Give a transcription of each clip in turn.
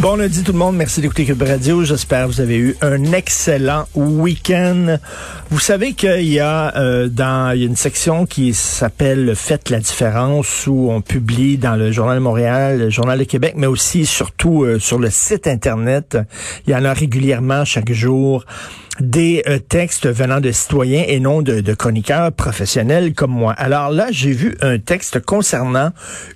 Bon lundi tout le monde, merci d'écouter Cube Radio. J'espère que vous avez eu un excellent week-end. Vous savez qu'il y a euh, dans il y a une section qui s'appelle Faites la différence où on publie dans le Journal de Montréal, le Journal de Québec, mais aussi surtout euh, sur le site internet. Il y en a régulièrement chaque jour des euh, textes venant de citoyens et non de, de, chroniqueurs professionnels comme moi. Alors là, j'ai vu un texte concernant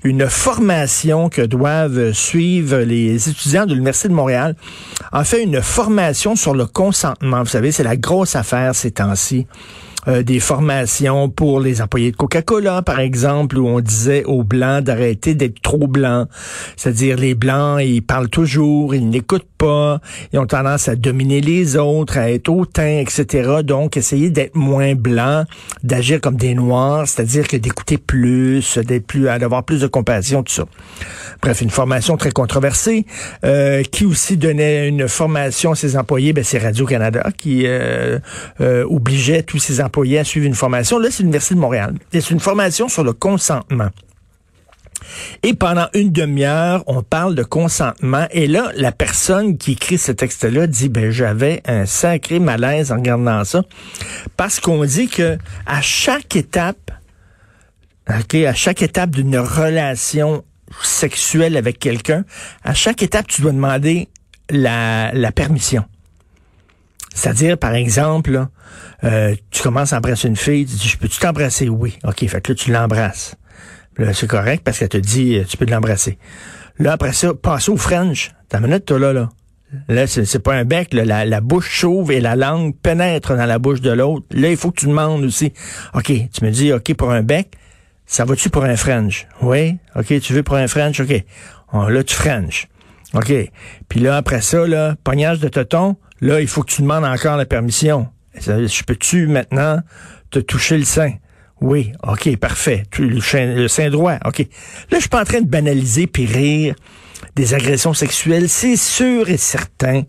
une formation que doivent suivre les étudiants de l'Université de Montréal. En fait, une formation sur le consentement. Vous savez, c'est la grosse affaire ces temps-ci. Euh, des formations pour les employés de Coca-Cola, par exemple, où on disait aux Blancs d'arrêter d'être trop blancs. C'est-à-dire, les Blancs, ils parlent toujours, ils n'écoutent pas, ils ont tendance à dominer les autres, à être hautains, etc. Donc, essayer d'être moins blancs, d'agir comme des Noirs, c'est-à-dire que d'écouter plus, d'être plus, d'avoir plus de compassion, tout ça. Bref, une formation très controversée, euh, qui aussi donnait une formation à ses employés, ben, c'est Radio-Canada qui euh, euh, obligeait tous ses employés employés à suivre une formation. Là, c'est l'Université de Montréal. C'est une formation sur le consentement. Et pendant une demi-heure, on parle de consentement. Et là, la personne qui écrit ce texte-là dit, ben, j'avais un sacré malaise en regardant ça. Parce qu'on dit que à chaque étape, OK, à chaque étape d'une relation sexuelle avec quelqu'un, à chaque étape, tu dois demander la, la permission. C'est-à-dire, par exemple, euh, tu commences à embrasser une fille, tu dis, je peux-tu t'embrasser? Oui. OK, fait que là, tu l'embrasses. Là, c'est correct parce qu'elle te dit, euh, tu peux l'embrasser. Là, après ça, passe au French. Ta minute, toi, là, là. Là, c'est pas un bec, là. La, bouche chauve et la langue pénètrent dans la bouche de l'autre. Là, il faut que tu demandes aussi. OK, tu me dis, OK, pour un bec, ça va-tu pour un French? Oui. OK, tu veux pour un French? OK. là, tu French. OK. Puis là, après ça, là, pognage de tonton, là, il faut que tu demandes encore la permission. Je peux-tu maintenant te toucher le sein? Oui, OK, parfait. Le, sein, droit, OK. Là, je suis pas en train de banaliser puis rire des agressions sexuelles. C'est sûr et certain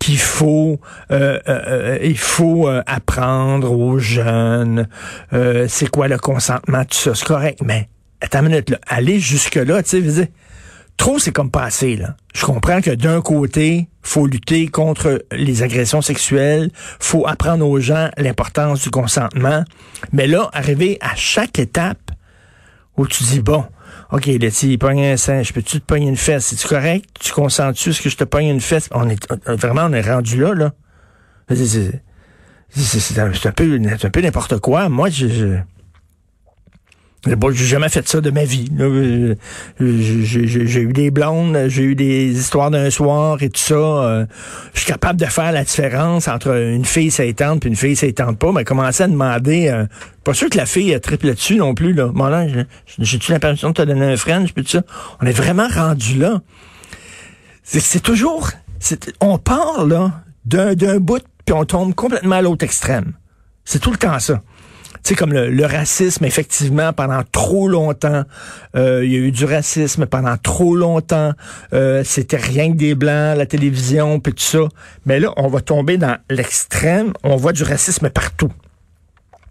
qu'il faut euh, euh, euh il faut apprendre aux jeunes c'est quoi le consentement, tout ça, c'est correct, mais attends une minute, là, aller jusque-là, tu sais, trop, c'est comme passé, là. Je comprends que d'un côté, faut lutter contre les agressions sexuelles, faut apprendre aux gens l'importance du consentement, mais là, arriver à chaque étape où tu dis, bon, OK, là, il pogne un sein, je peux-tu te pogner une fesse? C'est-tu correct? Tu consens-tu? Ce que je te pogne une fesse? On est, vraiment, on est rendu là, là. C'est un, un, peu, peu n'importe quoi. Moi, je Bon, j'ai jamais fait ça de ma vie. Euh, j'ai eu des blondes, j'ai eu des histoires d'un soir et tout ça. Euh, je suis capable de faire la différence entre une fille s'étendre et une fille s'étendre pas, mais commencer à demander... Euh, pas sûr que la fille triple dessus non plus. là. Bon, là, j'ai-tu la permission de te donner un French, puis tout ça? On est vraiment rendu là. C'est toujours... On part, là, d'un bout, puis on tombe complètement à l'autre extrême. C'est tout le temps ça sais, comme le, racisme, effectivement, pendant trop longtemps, euh, il y a eu du racisme pendant trop longtemps. Euh, C'était rien que des blancs, la télévision, puis tout ça. Mais là, on va tomber dans l'extrême. On voit du racisme partout.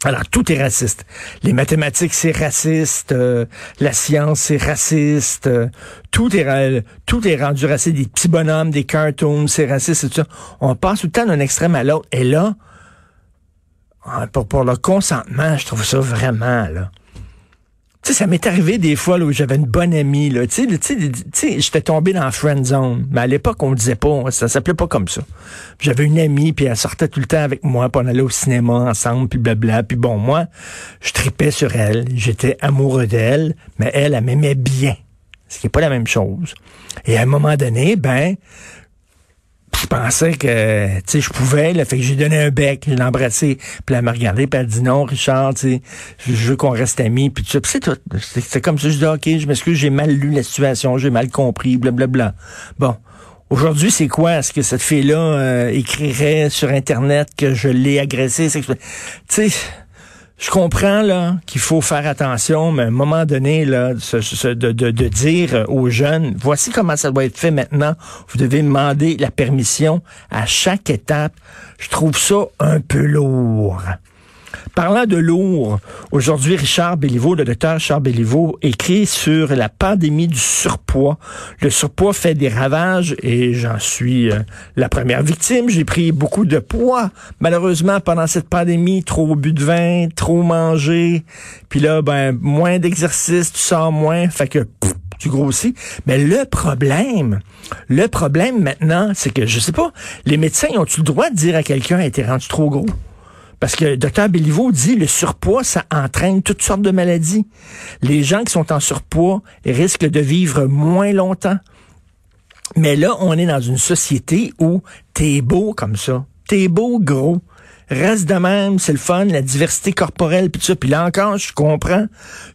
Alors, tout est raciste. Les mathématiques, c'est raciste. Euh, la science, c'est raciste. Euh, tout est tout est rendu raciste. Des petits bonhommes, des cartoons, c'est raciste. Tout ça. On passe tout le temps d'un extrême à l'autre. Et là, pour, pour le consentement, je trouve ça vraiment, là. Tu sais, ça m'est arrivé des fois où j'avais une bonne amie. Là. Tu sais, j'étais tombé dans la friend zone. Mais à l'époque, on disait pas, ça s'appelait pas comme ça. J'avais une amie, puis elle sortait tout le temps avec moi, puis on allait au cinéma ensemble, puis blabla. Puis bon, moi, je tripais sur elle. J'étais amoureux d'elle, mais elle, elle m'aimait bien. Ce qui n'est pas la même chose. Et à un moment donné, ben, je pensais que tu sais je pouvais là. Fait que j'ai donné un bec je l'ai embrassé puis elle m'a regardé puis elle dit non Richard tu sais je veux qu'on reste amis puis ça. C'est tout. C'est comme ça je dis ok je m'excuse j'ai mal lu la situation j'ai mal compris blablabla. Bon. Aujourd'hui, c'est quoi? Est-ce que cette fille-là euh, écrirait sur Internet que je l'ai agressée? Tu sais, je comprends là qu'il faut faire attention, mais à un moment donné là, de, de, de, dire aux jeunes, voici comment ça doit être fait maintenant. Vous devez demander la permission à chaque étape. Je trouve ça un peu lourd. Parlant de lourd, aujourd'hui, Richard Béliveau, le docteur Richard Béliveau, écrit sur la pandémie du surpoids. Le surpoids fait des ravages et j'en suis euh, la première victime. J'ai pris beaucoup de poids. Malheureusement, pendant cette pandémie, trop bu de vin, trop mangé. Puis là, ben, moins d'exercice, tu sors moins. Fait que, tu grossis. Mais le problème, le problème maintenant, c'est que, je sais pas, les médecins ont-tu le droit de dire à quelqu'un, t'es rendu trop gros? Parce que le docteur Béliveau dit le surpoids, ça entraîne toutes sortes de maladies. Les gens qui sont en surpoids risquent de vivre moins longtemps. Mais là, on est dans une société où t'es beau comme ça. T'es beau gros reste de même, c'est le fun, la diversité corporelle, puis ça. Puis là encore, je comprends,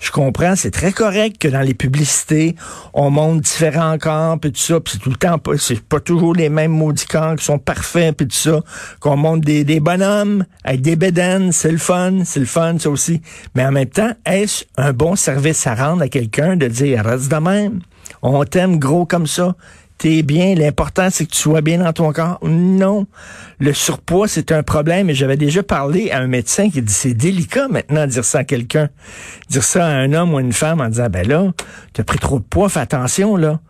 je comprends, c'est très correct que dans les publicités, on montre différents corps, puis tout ça, puis c'est tout le temps, pas, c'est pas toujours les mêmes maudits corps qui sont parfaits, puis tout ça, qu'on montre des, des bonhommes avec des bédaines, c'est le fun, c'est le fun, ça aussi. Mais en même temps, est-ce un bon service à rendre à quelqu'un de dire, reste de même, on t'aime gros comme ça, t'es bien, l'important c'est que tu sois bien dans ton corps. Non. Le surpoids, c'est un problème et j'avais déjà parlé à un médecin qui dit c'est délicat maintenant de dire ça à quelqu'un. Dire ça à un homme ou à une femme en disant ben là, t'as pris trop de poids, fais attention là.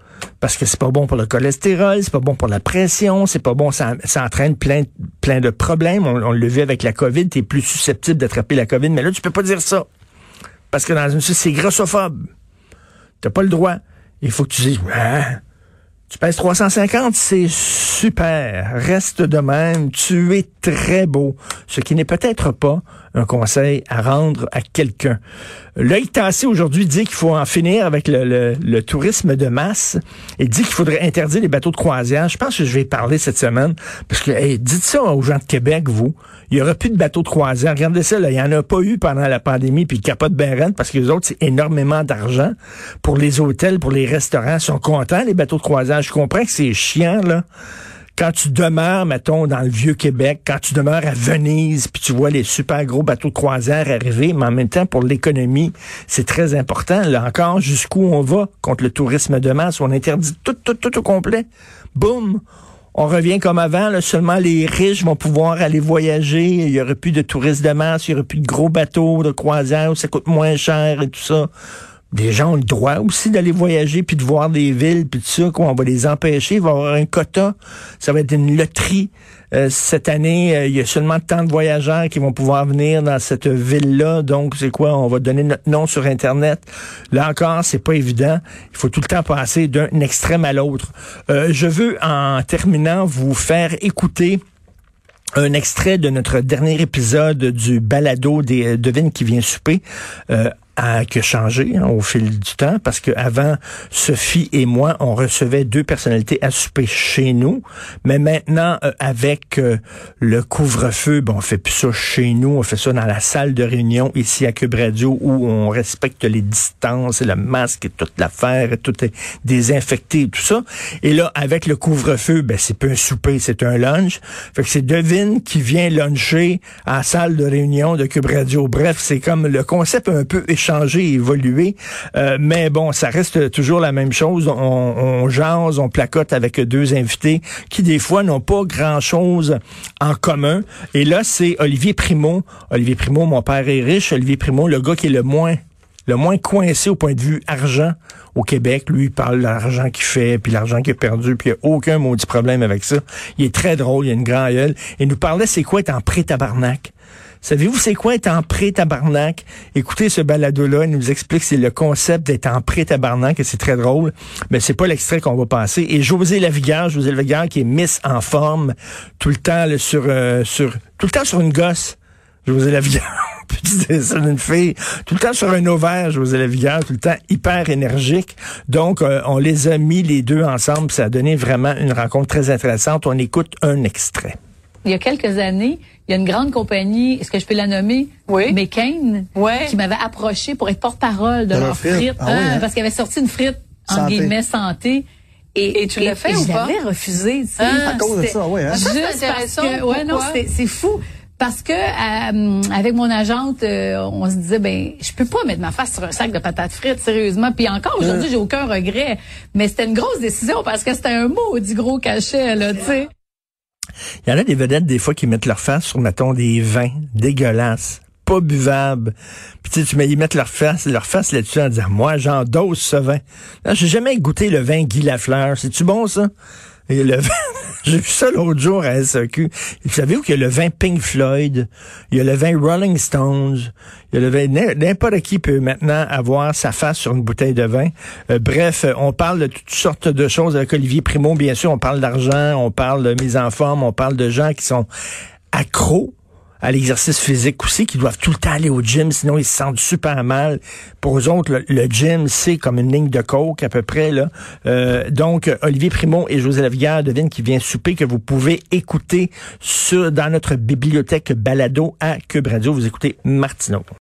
Parce que c'est pas bon pour le cholestérol, c'est pas bon pour la pression, c'est pas bon, ça, ça entraîne plein, plein de problèmes. On, le vit avec la COVID, t'es plus susceptible d'attraper la COVID, mais là, tu peux pas dire ça. Parce que dans une c'est grossophobe. T'as pas le droit. Il faut que tu dises, ah, tu pèses 350, c'est super. Reste de même. Tu es très beau. Ce qui n'est peut-être pas un conseil à rendre à quelqu'un. L'œil tassé aujourd'hui dit qu'il faut en finir avec le, tourisme de masse et dit qu'il faudrait interdire les bateaux de croisière. Je pense que je vais parler cette semaine parce que dites ça aux gens de Québec, vous. Il y aura plus de bateaux de croisière. Regardez ça, là, il n'y en a pas eu pendant la pandémie, puis capote ben parce que les autres, c'est énormément d'argent pour les hôtels, pour les restaurants. Ils sont contents, les bateaux de croisière. Je comprends que c'est chiant, là quand tu demeures, mettons, dans le vieux Québec, quand tu demeures à Venise, puis tu vois les super gros bateaux de croisière arriver, mais en même temps, pour l'économie, c'est très important. Là encore, jusqu'où on va contre le tourisme de masse, on interdit tout, tout, tout au complet. Boum! On revient comme avant, là, seulement les riches vont pouvoir aller voyager, il y aurait plus de touristes de masse, il y aurait plus de gros bateaux de croisière où ça coûte moins cher et tout ça des gens ont le droit aussi d'aller voyager puis de voir des villes puis tout ça quoi on va les empêcher. Il va y avoir un quota. Ça va être une loterie. Euh, cette année euh, il y a seulement tant de voyageurs qui vont pouvoir venir dans cette ville là donc c'est quoi? On va donner notre nom sur internet. Là encore c'est pas évident. Il faut tout le temps passer d'un extrême à l'autre. Euh, je veux en terminant vous faire écouter un extrait de notre dernier épisode du balado des devines qui vient souper a, qui a changé hein, au fil du temps parce que avant Sophie et moi on recevait deux personnalités à souper chez nous. Mais maintenant euh, avec euh, le couvre-feu bon on fait plus ça chez nous on fait ça dans la salle de réunion ici à Cube Radio où on respecte les distances et le masque et toute l'affaire et tout est désinfecté et tout ça. Et là avec le couvre-feu ben c'est pas un souper c'est un lunch. Fait que c'est Devine qui vient luncher à la salle de réunion de Cube Radio. Bref c'est comme le concept un peu échangé changer, évoluer. Euh, mais bon, ça reste toujours la même chose. On, on jase, on placote avec deux invités qui, des fois, n'ont pas grand-chose en commun. Et là, c'est Olivier Primo. Olivier Primo, mon père est riche. Olivier Primo, le gars qui est le moins le moins coincé au point de vue argent au Québec. Lui, il parle de l'argent qu'il fait, puis l'argent qu'il a perdu, puis il n'y a aucun maudit problème avec ça. Il est très drôle, il a une grande gueule. Il nous parlait, c'est quoi être en pré-tabarnak? Savez-vous c'est quoi être en pré-tabarnak? Écoutez ce balado-là, il nous explique c'est le concept d'être en pré-tabarnak et c'est très drôle, mais c'est pas l'extrait qu'on va passer. Et José Lavigueur, José Lavigueur qui est Miss en forme tout le temps sur, euh, sur tout le temps sur une gosse. José Lavigueur. c'est une fille tout le temps sur un ovaire, José Lavigueur, tout le temps hyper énergique. Donc, euh, on les a mis les deux ensemble. Ça a donné vraiment une rencontre très intéressante. On écoute un extrait. Il y a quelques années, il y a une grande compagnie, est-ce que je peux la nommer? Oui. McCain, ouais. qui m'avait approché pour être porte-parole de, leur frite, ah hein? parce qu'il avait sorti une frite, en guillemets, santé. Et, tu l'as fait ou pas? Je l'avais refusé, tu sais. Ah, à cause de ça, oui. Hein? Juste parce que, ouais, non, c'est fou. parce que euh, avec mon agente, euh, on se disait ben je peux pas mettre ma face sur un sac de patates frites sérieusement. Puis encore aujourd'hui, j'ai aucun regret, mais c'était une grosse décision parce que c'était un maudit gros cachet là, tu sais. Il y en a des vedettes des fois qui mettent leur face sur mettons des vins dégueulasses pas buvables. Puis tu sais, tu mets, ils mettent leur face, leur face là-dessus en disant, moi, j'endosse ce vin. J'ai jamais goûté le vin Guy Lafleur. C'est-tu bon, ça? Et le vin, j'ai vu ça l'autre jour à SAQ. Vous savez où qu'il y a le vin Pink Floyd, il y a le vin Rolling Stones, il y a le vin, n'importe qui peut maintenant avoir sa face sur une bouteille de vin. Euh, bref, on parle de toutes sortes de choses avec Olivier Primo, bien sûr, on parle d'argent, on parle de mise en forme, on parle de gens qui sont accros à l'exercice physique aussi, qui doivent tout le temps aller au gym, sinon ils se sentent super mal. Pour eux autres, le, gym, c'est comme une ligne de coke à peu près. Là. Euh, donc, Olivier Primont et José Lavigueur devinent qui vient souper, que vous pouvez écouter sur, dans notre bibliothèque balado à Cube Radio. Vous écoutez Martineau.